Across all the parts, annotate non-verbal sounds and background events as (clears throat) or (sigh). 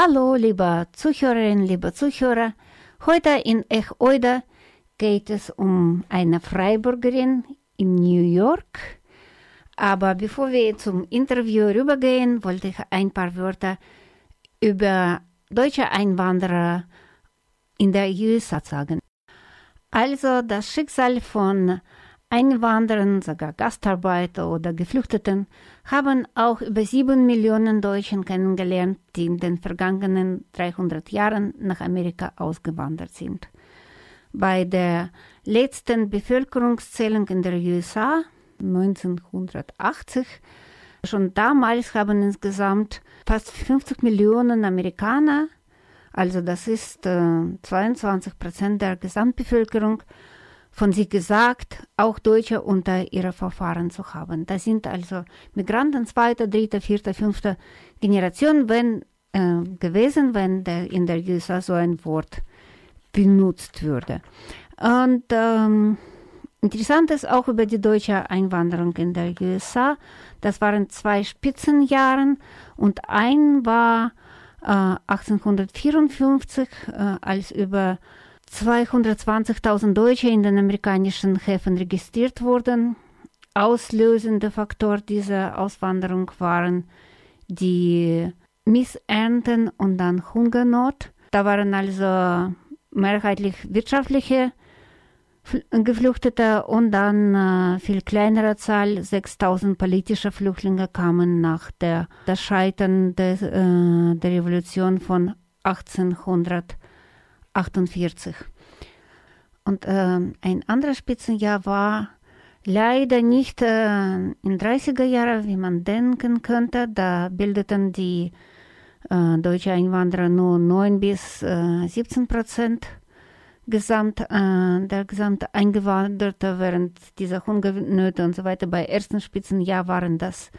Hallo, liebe Zuhörerinnen, liebe Zuhörer. Heute in Ech Oida geht es um eine Freiburgerin in New York. Aber bevor wir zum Interview rübergehen, wollte ich ein paar Wörter über deutsche Einwanderer in der USA sagen. Also das Schicksal von Einwanderern, sogar Gastarbeiter oder Geflüchteten haben auch über sieben Millionen Deutschen kennengelernt, die in den vergangenen 300 Jahren nach Amerika ausgewandert sind. Bei der letzten Bevölkerungszählung in der USA 1980 Schon damals haben insgesamt fast 50 Millionen Amerikaner, also das ist äh, 22 Prozent der Gesamtbevölkerung, von sich gesagt, auch Deutsche unter ihre Verfahren zu haben. Das sind also Migranten zweiter, dritter, vierter, fünfter Generation wenn, äh, gewesen, wenn der, in der USA so ein Wort benutzt würde. Und ähm, interessant ist auch über die deutsche Einwanderung in der USA. Das waren zwei Spitzenjahre und ein war äh, 1854, äh, als über 220.000 Deutsche in den amerikanischen Häfen registriert wurden. Auslösender Faktor dieser Auswanderung waren die Missernten und dann Hungernot. Da waren also mehrheitlich wirtschaftliche Geflüchtete und dann äh, viel kleinere Zahl, 6000 politische Flüchtlinge kamen nach der, das Scheitern des, äh, der Revolution von 1848. Und äh, ein anderes Spitzenjahr war leider nicht äh, in 30er Jahren, wie man denken könnte. Da bildeten die äh, deutsche Einwanderer nur 9 bis 17 Prozent Gesamt, äh, der gesamte Eingewanderte während dieser Hungernöte und so weiter. Bei ersten Spitzenjahr waren das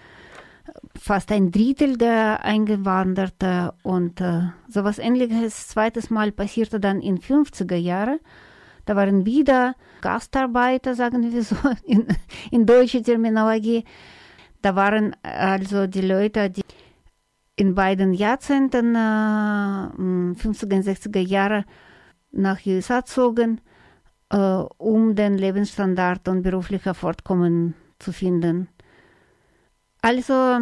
fast ein Drittel der Eingewanderten und äh, sowas ähnliches zweites Mal passierte dann in 50er Jahren. Da waren wieder Gastarbeiter, sagen wir so, (laughs) in, in deutscher Terminologie. Da waren also die Leute, die in beiden Jahrzehnten, äh, 50er und 60er Jahre, nach USA zogen, äh, um den Lebensstandard und beruflicher Fortkommen zu finden. Also,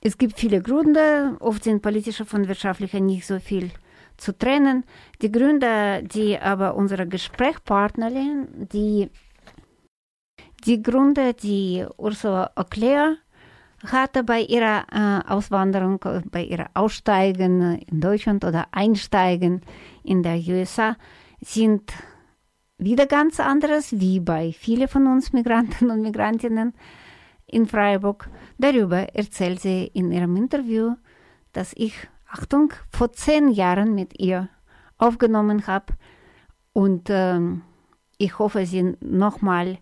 es gibt viele Gründe, oft sind politische von wirtschaftlicher nicht so viel zu trennen. Die Gründe, die aber unsere Gesprächspartnerin, die, die Gründe, die Ursula Oclair hatte bei ihrer äh, Auswanderung, bei ihrer Aussteigen in Deutschland oder Einsteigen in der USA, sind wieder ganz anderes wie bei vielen von uns Migranten und Migrantinnen in Freiburg. Darüber erzählt sie in ihrem Interview, das ich, Achtung, vor zehn Jahren mit ihr aufgenommen habe. Und ähm, ich hoffe, sie nochmal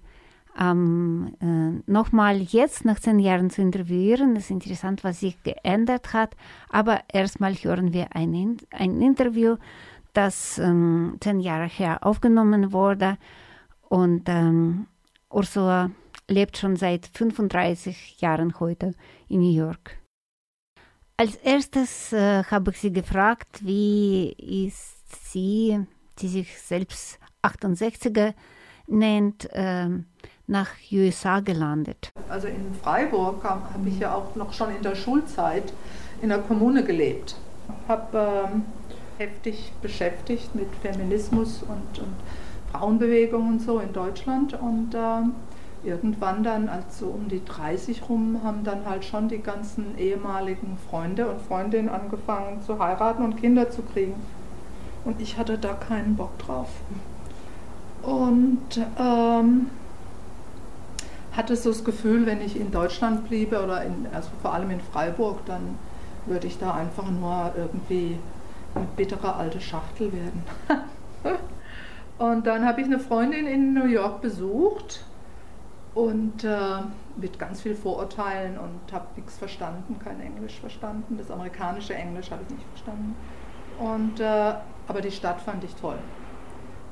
ähm, äh, nochmal jetzt nach zehn Jahren zu interviewen. Es ist interessant, was sich geändert hat. Aber erstmal hören wir ein, ein Interview, das ähm, zehn Jahre her aufgenommen wurde. Und ähm, Ursula lebt schon seit 35 Jahren heute in New York. Als erstes äh, habe ich sie gefragt, wie ist sie, die sich selbst 68er nennt, äh, nach USA gelandet. Also in Freiburg habe ich ja auch noch schon in der Schulzeit in der Kommune gelebt. Habe ähm, heftig beschäftigt mit Feminismus und, und Frauenbewegung und so in Deutschland und äh, irgendwann dann, also um die 30 rum, haben dann halt schon die ganzen ehemaligen Freunde und Freundinnen angefangen zu heiraten und Kinder zu kriegen. Und ich hatte da keinen Bock drauf. Und ähm, hatte so das Gefühl, wenn ich in Deutschland bliebe oder in, also vor allem in Freiburg, dann würde ich da einfach nur irgendwie eine bittere alte Schachtel werden. (laughs) und dann habe ich eine Freundin in New York besucht und äh, mit ganz viel Vorurteilen und habe nichts verstanden, kein Englisch verstanden. Das amerikanische Englisch habe ich nicht verstanden. Und, äh, aber die Stadt fand ich toll.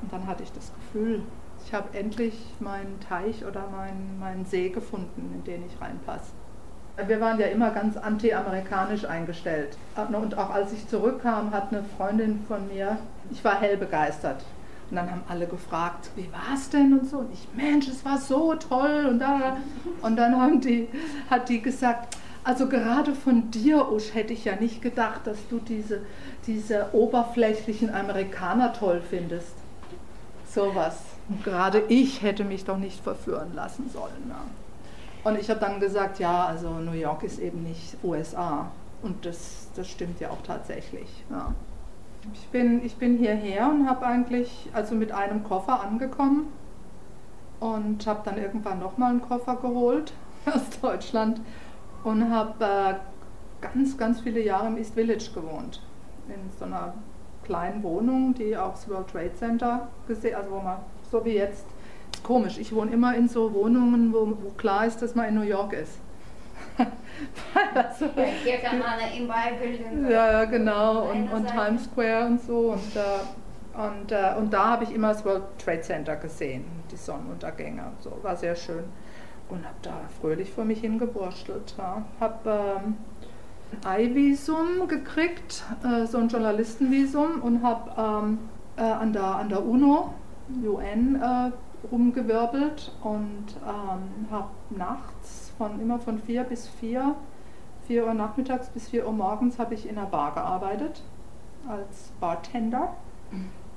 Und dann hatte ich das Gefühl, ich habe endlich meinen Teich oder meinen, meinen See gefunden, in den ich reinpasse. Wir waren ja immer ganz anti-amerikanisch eingestellt. Und auch als ich zurückkam, hat eine Freundin von mir, ich war hell begeistert. Und dann haben alle gefragt, wie war es denn und so. Und ich, Mensch, es war so toll. Und, da. und dann haben die, hat die gesagt, also gerade von dir, Usch, hätte ich ja nicht gedacht, dass du diese, diese oberflächlichen Amerikaner toll findest. Sowas. Gerade ich hätte mich doch nicht verführen lassen sollen. Ja. Und ich habe dann gesagt, ja, also New York ist eben nicht USA. Und das, das stimmt ja auch tatsächlich. Ja. Ich, bin, ich bin hierher und habe eigentlich, also mit einem Koffer angekommen und habe dann irgendwann nochmal einen Koffer geholt (laughs) aus Deutschland und habe äh, ganz, ganz viele Jahre im East Village gewohnt. In so einer kleinen Wohnung, die auch das World Trade Center gesehen, also wo man so wie jetzt komisch. Ich wohne immer in so Wohnungen, wo, wo klar ist, dass man in New York ist. Also, ja, hier kann man im Beibilden. Ja, genau. Und, und Times Square und so. Und, äh, und, äh, und da habe ich immer das World Trade Center gesehen, die Sonnenuntergänge und so. War sehr schön. Und habe da fröhlich vor mich hingeburstelt. Ja. Habe ähm, ein I-Visum gekriegt, äh, so ein Journalistenvisum, und habe ähm, äh, an, der, an der UNO, UN, äh, rumgewirbelt und ähm, habe nachts von immer von vier bis vier, vier Uhr nachmittags bis vier Uhr morgens habe ich in einer Bar gearbeitet als Bartender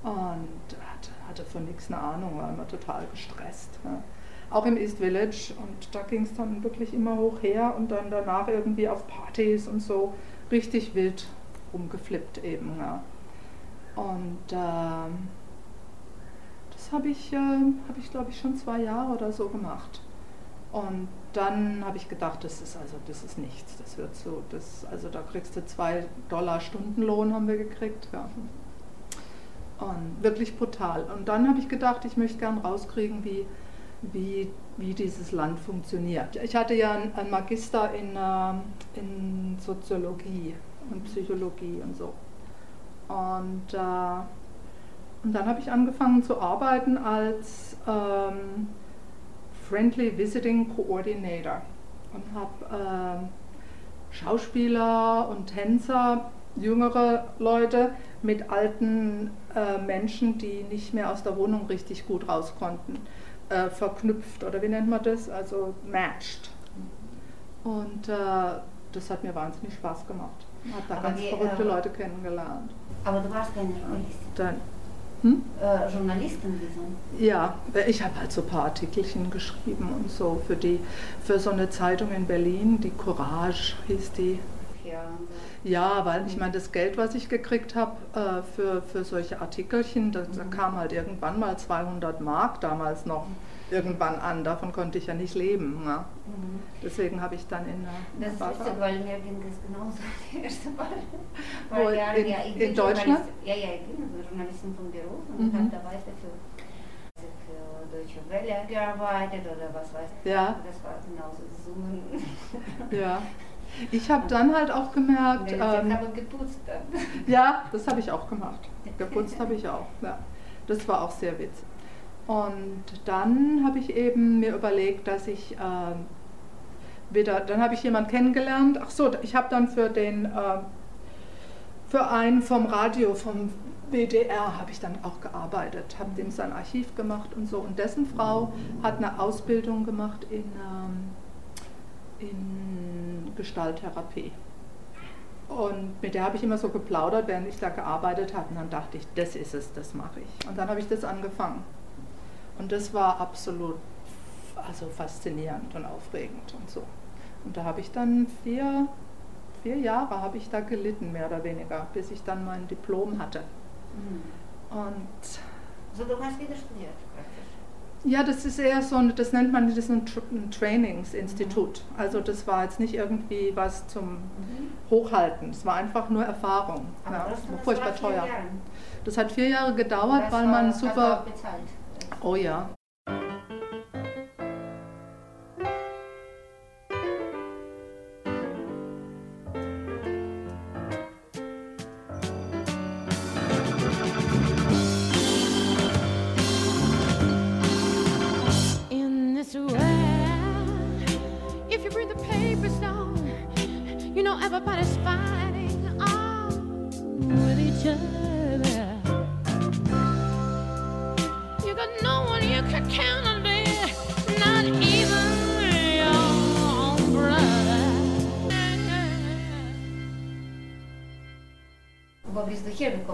und hatte, hatte von nichts eine Ahnung, war immer total gestresst. Ja. Auch im East Village und da ging es dann wirklich immer hoch her und dann danach irgendwie auf Partys und so richtig wild rumgeflippt eben. Ja. Und ähm, das habe ich, äh, hab ich glaube ich, schon zwei Jahre oder so gemacht. Und dann habe ich gedacht, das ist also das ist nichts. Das wird so, das, also da kriegst du zwei Dollar Stundenlohn haben wir gekriegt. Ja. Und wirklich brutal. Und dann habe ich gedacht, ich möchte gern rauskriegen, wie, wie, wie dieses Land funktioniert. Ich hatte ja einen Magister in, äh, in Soziologie und Psychologie und so. Und äh, und dann habe ich angefangen zu arbeiten als ähm, Friendly Visiting Coordinator und habe äh, Schauspieler und Tänzer, jüngere Leute mit alten äh, Menschen, die nicht mehr aus der Wohnung richtig gut raus konnten, äh, verknüpft oder wie nennt man das? Also matched. Und äh, das hat mir wahnsinnig Spaß gemacht. Ich habe da aber ganz die, verrückte äh, Leute kennengelernt. Aber du warst keine Journalistin. Hm? Äh, Journalistenvisum? Ja, ich habe halt so ein paar Artikelchen geschrieben und so für die für so eine Zeitung in Berlin, die Courage hieß die. Ja, ja weil ich meine, das Geld, was ich gekriegt habe äh, für, für solche Artikelchen, da, da, mhm. kam halt irgendwann mal 200 Mark damals noch. Irgendwann an. Davon konnte ich ja nicht leben. Ja. Mhm. Deswegen habe ich dann in der. Das ist lustig, weil mir ging das genauso (laughs) die erste Mal. Wo, in, ja, in Deutschland? Ja, ja, ich bin Journalistin von Beruf und mhm. habe da weiter für, für Deutsche Welle gearbeitet oder was weiß ich. Ja. Das war genauso Summen. (laughs) Ja. Ich habe dann halt auch gemerkt. Ähm, aber geputzt dann. Ja, das habe ich auch gemacht. Geputzt habe ich auch. Ja. Das war auch sehr witzig. Und dann habe ich eben mir überlegt, dass ich äh, wieder, dann habe ich jemanden kennengelernt. Ach so, ich habe dann für den, äh, für einen vom Radio, vom WDR habe ich dann auch gearbeitet, habe dem sein Archiv gemacht und so. Und dessen Frau hat eine Ausbildung gemacht in, ähm, in Gestalttherapie. Und mit der habe ich immer so geplaudert, während ich da gearbeitet habe. Und dann dachte ich, das ist es, das mache ich. Und dann habe ich das angefangen. Und das war absolut also faszinierend und aufregend und so. Und da habe ich dann vier, vier Jahre habe ich da gelitten, mehr oder weniger, bis ich dann mein Diplom hatte. Mhm. Und Also du hast wieder studiert praktisch. ja, das ist eher so, ein, das nennt man das ein, ein Trainingsinstitut. Also das war jetzt nicht irgendwie was zum Hochhalten, es war einfach nur Erfahrung. Aber Ja, war das furchtbar war vier teuer. Jahre. Das hat vier Jahre gedauert, Das weil man super. bezahlt. Oh ja. in this world. If you read the papers, though, you know everybody's fighting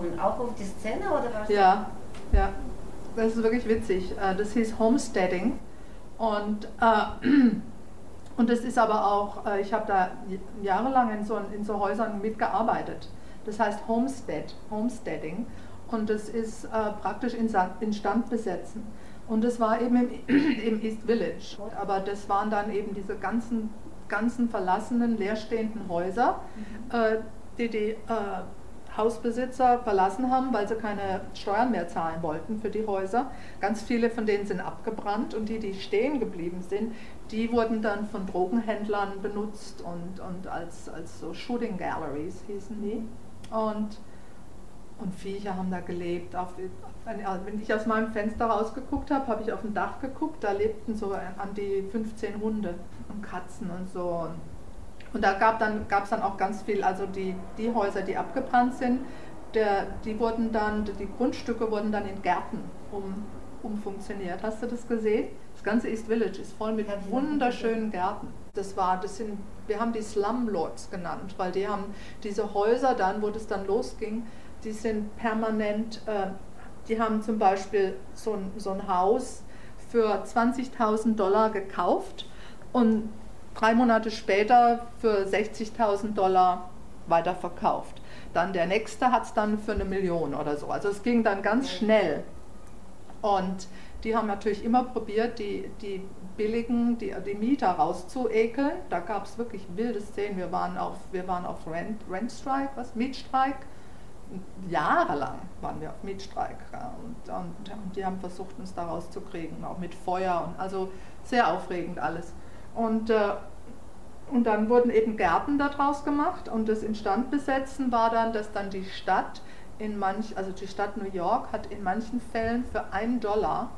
hergekommen? Auch auf die Szene oder was? Ja, ja. Das ist wirklich witzig. Äh, Das hieß Homesteading. Und, äh, (clears throat) und das ist aber auch, äh, ich habe da jahrelang in so, in so Häusern mitgearbeitet. Das heißt Homestead, Homesteading. Und das ist äh, praktisch Instand besetzen. Und das war eben im, (clears throat) im East Village. Aber das waren dann eben diese ganzen, ganzen verlassenen, leerstehenden Häuser, äh, die die äh, Hausbesitzer verlassen haben, weil sie keine Steuern mehr zahlen wollten für die Häuser. Ganz viele von denen sind abgebrannt und die, die stehen geblieben sind, die wurden dann von Drogenhändlern benutzt und, und als, als so Shooting Galleries hießen die. Und, und Viecher haben da gelebt. Auf, also wenn ich aus meinem Fenster rausgeguckt habe, habe ich auf ein Dach geguckt, da lebten so an die 15 Hunde und Katzen und so. Und da gab dann gab es dann auch ganz viel, also die, die Häuser, die abgebrannt sind, der, die wurden dann, die Grundstücke wurden dann in Gärten um, umfunktioniert. Hast du das gesehen? Das ganze East Village ist voll mit die- wunderschönen Gärten. Das war, das sind, wir haben die Slumlords genannt, weil die haben diese Häuser dann, wo das dann losging, die sind permanent, äh, die haben zum Beispiel so ein, so ein Haus für 20.000 Dollar gekauft und drei Monate später für 60.000 Dollar weiterverkauft. Dann der nächste hat es dann für eine Million oder so. Also es ging dann ganz schnell. Und die haben natürlich immer probiert, die, die billigen, die, die Mieter rauszuekeln. Da gab es wirklich wilde Szenen. Wir waren auf, wir waren auf Rent, Rentstrike, was? Mietstreik. Jahrelang waren wir auf Mietstreik. Ja. Und, und, und die haben versucht, uns da rauszukriegen, auch mit Feuer. Und also sehr aufregend alles. Und, äh, und dann wurden eben Gärten daraus gemacht. Und das Instandbesetzen war dann, dass dann die Stadt in manch, also die Stadt New York hat in manchen Fällen für einen Dollar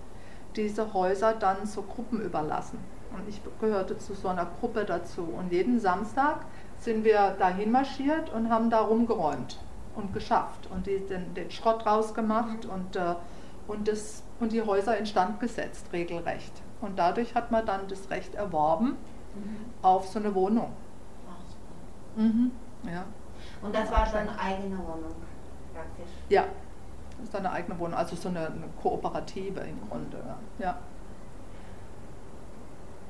diese Häuser dann so Gruppen überlassen. Und ich gehörte zu so einer Gruppe dazu. Und jeden Samstag sind wir dahin marschiert und haben da rumgeräumt und geschafft und die, den, den Schrott rausgemacht und, äh, und, das, und die Häuser instand gesetzt, regelrecht. Und dadurch hat man dann das Recht erworben auf so eine Wohnung. Ach, Mhm. Ja. Und das war dann eigene Wohnung praktisch. ja, das ist eine eigene Wohnung, also so eine, eine Kooperative im Grunde. Ja.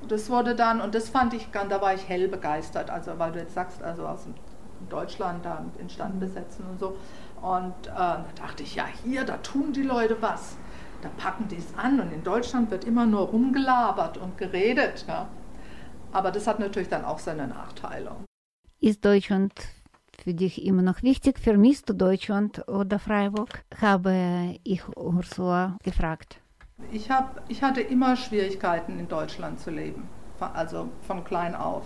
Das wurde dann, und das fand ich, ganz- da war ich hell begeistert, also weil du jetzt sagst, also aus Deutschland da Instand besetzen und so. Und äh, da dachte ich, ja, hier, da tun die Leute was. Da packen die es an und in Deutschland wird immer nur rumgelabert und geredet. Ja. Aber das hat natürlich dann auch seine Nachteile. Ist Deutschland für dich immer noch wichtig? Vermisst du Deutschland oder Freiburg? Habe ich Ursula gefragt. Ich, hab, ich hatte immer Schwierigkeiten in Deutschland zu leben, also von klein auf.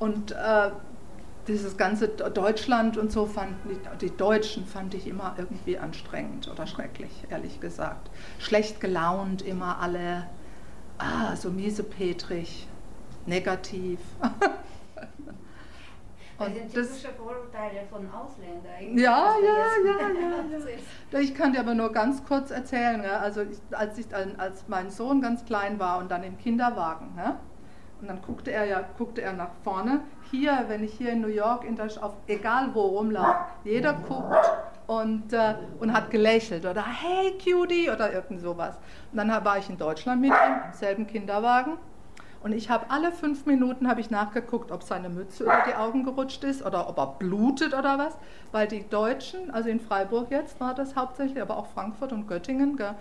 Und äh, dieses ganze Deutschland und so fand die, die Deutschen fand ich immer irgendwie anstrengend oder schrecklich, ehrlich gesagt. Schlecht gelaunt, immer alle ah, so miesepetrig, negativ. (laughs) Das Und sind das- typische Vorurteile von Ausländern. Ja, (laughs) ja, ja, ja. Ich kann dir aber nur ganz kurz erzählen, ja, also als, ich, dann- als mein Sohn ganz klein war und dann im Kinderwagen, ja, und dann guckte er ja, guckte er nach vorne. Hier, wenn ich hier in New York, in der, auf, egal wo rumlaufe, jeder guckt und, äh, und hat gelächelt oder hey Cutie oder irgend sowas. Und dann war ich in Deutschland mit ihm im selben Kinderwagen und ich habe alle fünf Minuten habe ich nachgeguckt, ob seine Mütze über die Augen gerutscht ist oder ob er blutet oder was, weil die Deutschen, also in Freiburg jetzt war das hauptsächlich, aber auch Frankfurt und Göttingen, gell,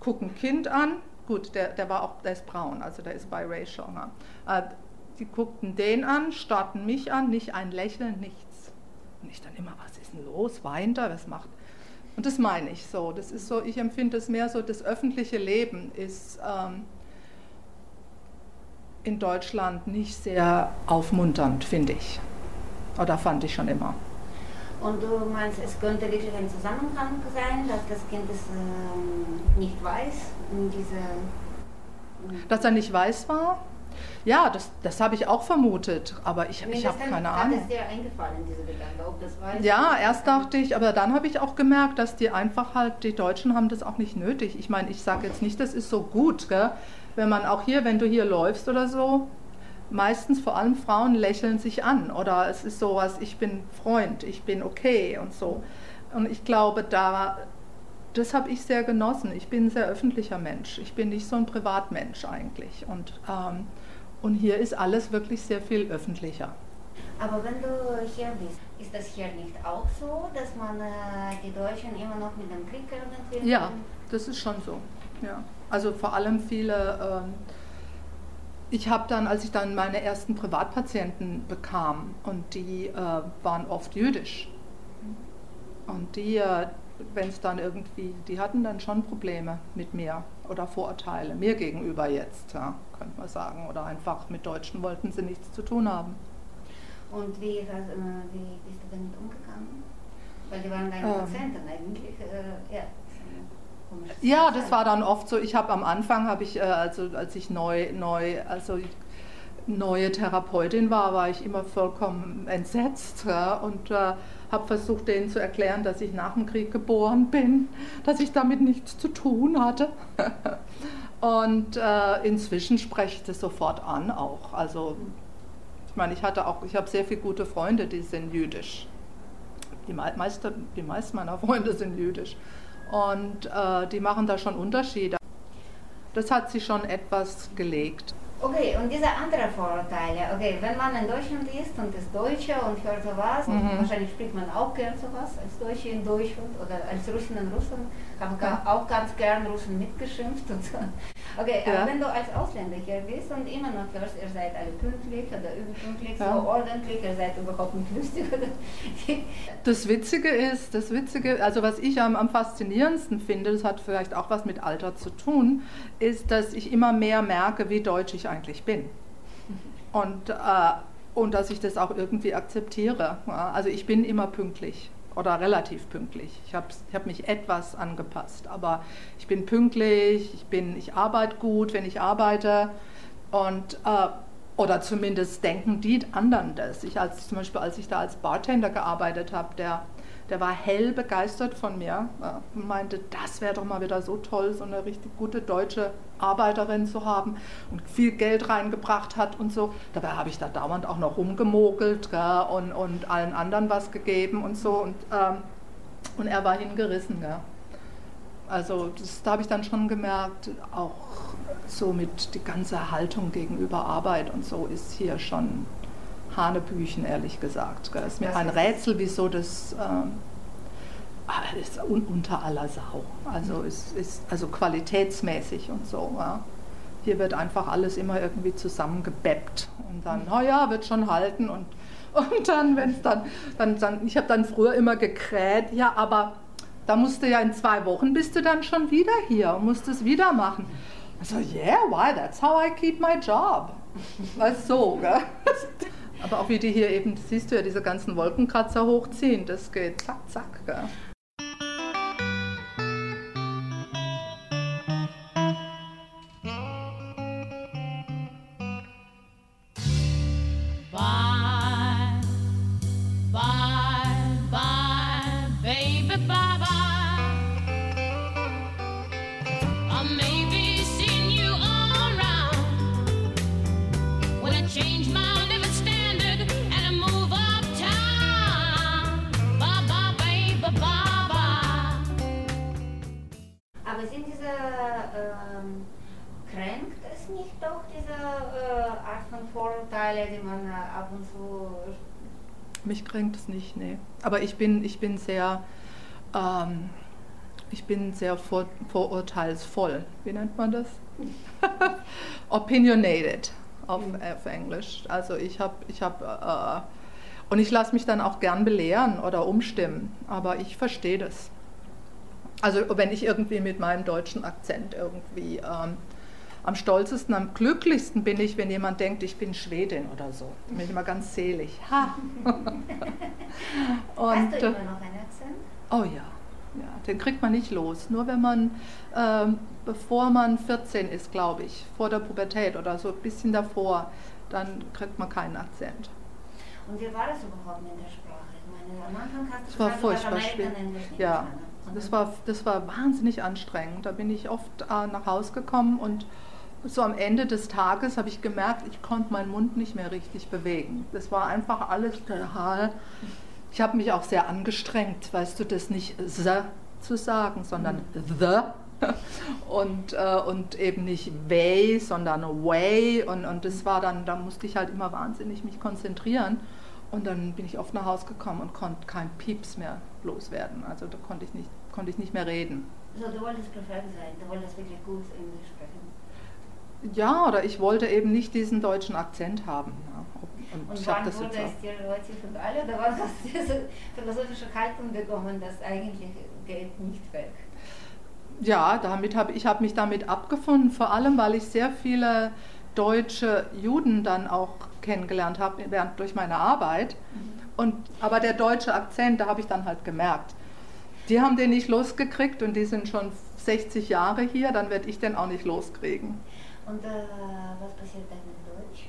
gucken Kind an. Gut, der, der war auch, der ist braun, also der ist biracial. Ne? Die guckten den an, starrten mich an, nicht ein Lächeln, nichts. Und ich dann immer, was ist denn los? Weint er? Was macht? Und das meine ich so. Das ist so, ich empfinde es mehr so, das öffentliche Leben ist ähm, in Deutschland nicht sehr aufmunternd, finde ich. Oder fand ich schon immer. Und du meinst, es könnte wirklich ein Zusammenhang sein, dass das Kind es äh, nicht weiß, in diese... Dass er nicht weiß war? Ja, das, das habe ich auch vermutet, aber ich, Nee, ich habe keine Ahnung. es dir eingefallen, diese Gedanke, ob das weiß? Ja, erst dachte ich, aber dann habe ich auch gemerkt, dass die einfach halt, die Deutschen haben das auch nicht nötig. Ich meine, ich sage jetzt nicht, das ist so gut, gell? wenn man auch hier, wenn du hier läufst oder so, meistens vor allem Frauen lächeln sich an oder es ist sowas, ich bin Freund, ich bin okay und so. Und ich glaube, da, das habe ich sehr genossen. Ich bin ein sehr öffentlicher Mensch. Ich bin nicht so ein Privatmensch eigentlich. Und, ähm, und hier ist alles wirklich sehr viel öffentlicher. Aber wenn du hier bist, ist das hier nicht auch so, dass man äh, die Deutschen immer noch mit dem Krieg irgendwie... Ja, das ist schon so. Ja. Also vor allem viele. Ähm, ich habe dann, als ich dann meine ersten Privatpatienten bekam, und die äh, waren oft jüdisch. Und die, äh, wenn es dann irgendwie, die hatten dann schon Probleme mit mir oder Vorurteile, mir gegenüber jetzt, ja, könnte man sagen. Oder einfach mit Deutschen wollten sie nichts zu tun haben. Und wie, hast, äh, wie bist du damit umgegangen? Weil die waren deine Ähm. Patienten eigentlich. Äh, ja. Ja, das war dann oft so. Ich habe am Anfang, habe ich, äh, also als ich neu, neu, also neue Therapeutin war, war ich immer vollkommen entsetzt ja, und äh, habe versucht, denen zu erklären, dass ich nach dem Krieg geboren bin, dass ich damit nichts zu tun hatte. (laughs) und äh, inzwischen spreche ich das sofort an auch. Also ich meine, ich hatte auch, ich habe sehr viele gute Freunde, die sind jüdisch. Die, mei- meiste, die meisten meiner Freunde sind jüdisch. Und äh, die machen da schon Unterschiede. Das hat sich schon etwas gelegt. Okay, und diese anderen Vorurteile. Okay, wenn man in Deutschland ist und ist Deutsche und hört sowas, und Mhm. wahrscheinlich spricht man auch gern sowas als Deutsche in Deutschland oder als Russen in Russland, haben Ja. auch ganz gern Russen mitgeschimpft und so. Okay, Ja. aber wenn du als Ausländer hier bist und immer noch hörst, ihr seid alle pünktlich oder überpünktlich, Ja. so ordentlich, ihr seid überhaupt nicht lustig. (laughs) Das Witzige ist, das Witzige, also was ich am, am faszinierendsten finde, das hat vielleicht auch was mit Alter zu tun, ist, dass ich immer mehr merke, wie deutsch ich eigentlich bin. Und, äh, und dass ich das auch irgendwie akzeptiere. Also ich bin immer pünktlich oder relativ pünktlich. Ich habe ich hab mich etwas angepasst, aber ich bin pünktlich, ich, bin, ich arbeite gut, wenn ich arbeite und äh, oder zumindest denken die anderen das. Ich als zum Beispiel, als ich da als Bartender gearbeitet habe, der, der war hell begeistert von mir ja, und meinte, das wäre doch mal wieder so toll, so eine richtig gute deutsche Arbeiterin zu haben und viel Geld reingebracht hat und so. Dabei habe ich da dauernd auch noch rumgemogelt gell, und, und allen anderen was gegeben und so. Und, ähm, und er war hingerissen. Gell. Also das, da habe ich dann schon gemerkt, auch so mit die ganze Haltung gegenüber Arbeit und so ist hier schon Hanebüchen, ehrlich gesagt. Es ist mir ein Rätsel, wieso das ah, ist un, unter aller Sau. Also ist, ist also qualitätsmäßig und so. Ja. Hier wird einfach alles immer irgendwie zusammengebeppt und dann, naja, wird schon halten und, (laughs) und dann, wenn es dann, dann, dann, ich habe dann früher immer gekräht, ja, aber da musst du ja in zwei Wochen bist du dann schon wieder hier und musst es wieder machen. Also, yeah, why? That's how I keep my job. (laughs) Weißt so, gell? (laughs) Aber auch wie die hier eben, siehst du ja, diese ganzen Wolkenkratzer hochziehen, das geht zack, zack, gell? Vorurteile, die man ab und zu Mich kränkt es nicht, nee. Aber ich bin, ich bin sehr, ähm, ich bin sehr vor, vorurteilsvoll. Wie nennt man das? (laughs) Opinionated auf, auf Englisch. Also ich habe, ich habe, äh, und ich lasse mich dann auch gern belehren oder umstimmen. Aber ich verstehe das. Also wenn ich irgendwie mit meinem deutschen Akzent irgendwie ähm, am stolzesten, am glücklichsten bin ich, wenn jemand denkt, ich bin Schwedin oder so. Da bin ich immer ganz selig. Ha! (laughs) Hast du äh, immer noch einen Akzent? oh ja, ja, den kriegt man nicht los. Nur wenn man, ähm, bevor man 14 ist, glaube ich, vor der Pubertät oder so ein bisschen davor, dann kriegt man keinen Akzent. Und wie war das überhaupt mit der Sprache? Ich meine, am Anfang hast du Das war furchtbar schwer. Ja. Und das war, das war wahnsinnig anstrengend. Da bin ich oft äh, nach Hause gekommen und so am Ende des Tages habe ich gemerkt, ich konnte meinen Mund nicht mehr richtig bewegen. Das war einfach alles total. Ich habe mich auch sehr angestrengt, weißt du, das nicht the zu sagen, sondern the. (laughs) Und, äh, und eben nicht way, sondern way. Und, und das war dann, da musste ich halt immer wahnsinnig mich konzentrieren. Und dann bin ich oft nach Hause gekommen und konnte kein Pieps mehr loswerden. Also da konnte ich nicht, konnte ich nicht mehr reden. So, du wolltest perfekt sein, du wolltest wirklich gut Englisch sprechen. Ja, oder ich wollte eben nicht diesen deutschen Akzent haben. Ja. Und, Und ich habe wann das wurde es dir relativ und alle, wann hast (laughs) du diese philosophische Haltung bekommen, dass eigentlich geht nicht weg? Ja, damit habe ich habe mich damit abgefunden, vor allem weil ich sehr viele deutsche Juden dann auch kennengelernt habe während durch meine Arbeit. Und aber der deutsche Akzent, da habe ich dann halt gemerkt, die haben den nicht losgekriegt und die sind schon 60 Jahre hier, dann werde ich den auch nicht loskriegen. Und äh, was passiert dann mit Deutsch?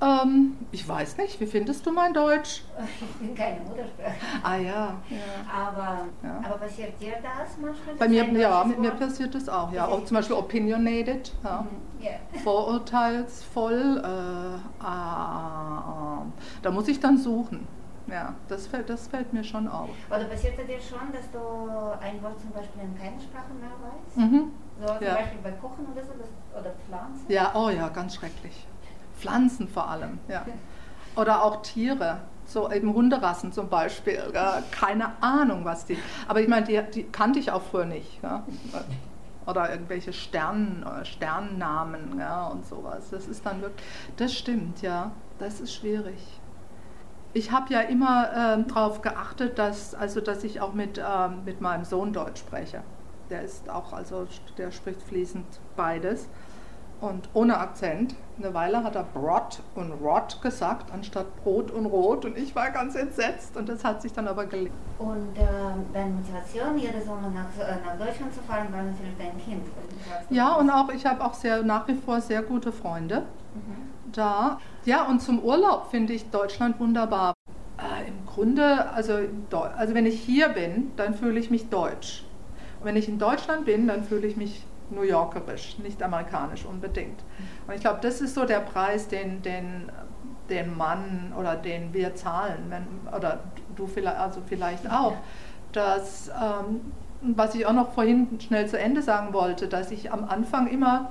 Ähm, ich weiß nicht, wie findest du mein Deutsch? Ich (laughs) bin keine Muttersprache. Ah ja, ja. Aber, Ja. aber passiert dir das manchmal? Bei mir, ja, mit mir passiert das auch, ja. Auch zum Beispiel opinionated, ja. Mhm, Ja. vorurteilsvoll. Äh, ah, da muss ich dann suchen. Ja, das fällt, das fällt mir schon auf. Oder passiert es dir schon, dass du ein Wort zum Beispiel in keiner Sprache mehr weißt? Mhm. So zum Ja. Beispiel bei Kochen oder so, das, oder Pflanzen? Ja, oh ja, ganz schrecklich. Pflanzen vor allem, ja. Oder auch Tiere, so eben Hunderassen zum Beispiel. Ja, keine Ahnung, was die. Aber ich meine, die, die kannte ich auch früher nicht. Ja. Oder irgendwelche Sternen, oder Sternnamen ja, und sowas. Das ist dann wirklich. Das stimmt, ja. Das ist schwierig. Ich habe ja immer ähm, darauf geachtet, dass, also, dass ich auch mit, ähm, mit meinem Sohn Deutsch spreche. Der ist auch, also der spricht fließend beides und ohne Akzent. Eine Weile hat er Brot und Rot gesagt, anstatt Brot und Rot. Und ich war ganz entsetzt und das hat sich dann aber gelegt. Und äh, deine Motivation, jedes Sommer nach, äh, nach Deutschland zu fahren, war natürlich dein Kind. Ja, und auch ich habe auch sehr, nach wie vor sehr gute Freunde Mhm. Da. Ja, und zum Urlaub finde ich Deutschland wunderbar. Äh, Im Grunde, also, also wenn ich hier bin, dann fühle ich mich deutsch. Und wenn ich in Deutschland bin, dann fühle ich mich New Yorkerisch, nicht amerikanisch unbedingt. Und ich glaube, das ist so der Preis, den, den, den Mann oder den wir zahlen, wenn, oder du vielleicht, also vielleicht auch, dass, ähm, was ich auch noch vorhin schnell zu Ende sagen wollte, dass ich am Anfang immer,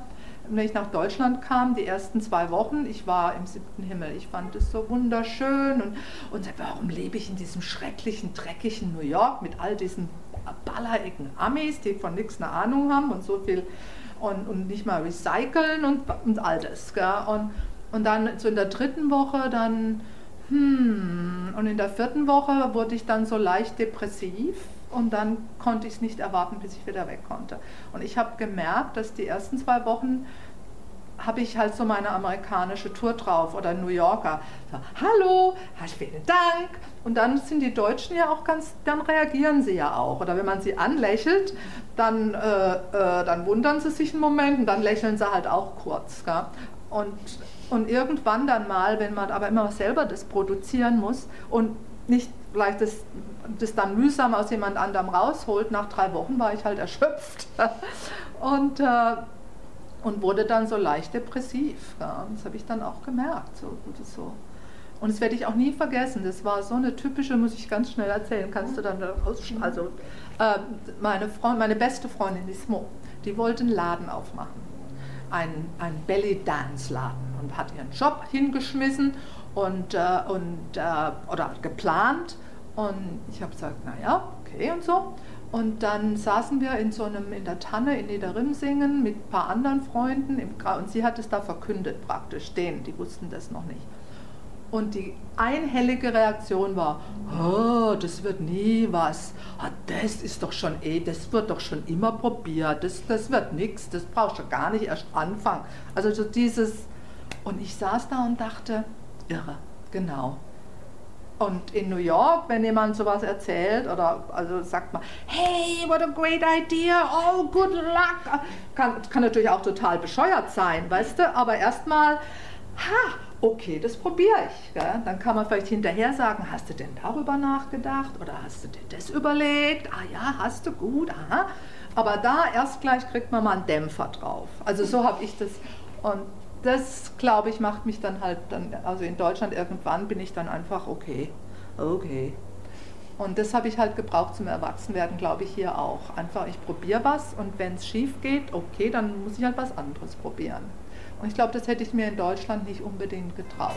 wenn ich nach Deutschland kam, die ersten zwei Wochen, ich war im siebten Himmel. Ich fand es so wunderschön und, und warum lebe ich in diesem schrecklichen, dreckigen New York mit all diesen ballerigen Amis, die von nichts eine Ahnung haben und so viel und, und nicht mal recyceln und, und all das. Gell? Und, und dann so in der dritten Woche dann, hm, und in der vierten Woche wurde ich dann so leicht depressiv und dann konnte ich es nicht erwarten, bis ich wieder weg konnte. Und ich habe gemerkt, dass die ersten zwei Wochen habe ich halt so meine amerikanische Tour drauf oder New Yorker. So, Hallo, ha, vielen Dank. Und dann sind die Deutschen ja auch ganz, dann reagieren sie ja auch. Oder wenn man sie anlächelt, dann, äh, äh, dann wundern sie sich einen Moment und dann lächeln sie halt auch kurz. Gell? Und, und irgendwann dann mal, wenn man aber immer selber das produzieren muss und nicht vielleicht das, das dann mühsam aus jemand anderem rausholt, nach drei Wochen war ich halt erschöpft. (laughs) Und äh, und wurde dann so leicht depressiv. Ja. Das habe ich dann auch gemerkt. So, so. Und das werde ich auch nie vergessen. Das war so eine typische, muss ich ganz schnell erzählen, kannst du dann. Also, äh, meine, Freund, meine beste Freundin, die Smo, die wollte einen Laden aufmachen. einen, einen Belly-Dance-Laden und hat ihren Job hingeschmissen und, äh, und, äh, oder geplant. Und ich habe gesagt, naja, okay und so. Und dann saßen wir in so einem, in der Tanne in Niederrimsingen mit ein paar anderen Freunden im, und sie hat es da verkündet praktisch, denen, die wussten das noch nicht. Und die einhellige Reaktion war, oh, das wird nie was. Ah, das ist doch schon eh, das wird doch schon immer probiert. Das, das wird nichts, das brauchst du gar nicht erst anfangen. Also so dieses, und ich saß da und dachte, irre, genau. Und in New York, wenn jemand sowas erzählt oder also sagt man, hey, what a great idea, oh, good luck, kann, kann natürlich auch total bescheuert sein, weißt du, aber erstmal, ha, okay, das probiere ich. Gell? Dann kann man vielleicht hinterher sagen, hast du denn darüber nachgedacht oder hast du dir das überlegt? Ah ja, hast du gut, aha. Aber da erst gleich kriegt man mal einen Dämpfer drauf. Also so habe ich das. Und das, glaube ich, macht mich dann halt dann, also in Deutschland irgendwann bin ich dann einfach okay, okay. Und das habe ich halt gebraucht zum Erwachsenwerden, glaube ich, hier auch. Einfach, ich probiere was und wenn es schief geht, okay, dann muss ich halt was anderes probieren. Und ich glaube, das hätte ich mir in Deutschland nicht unbedingt getraut.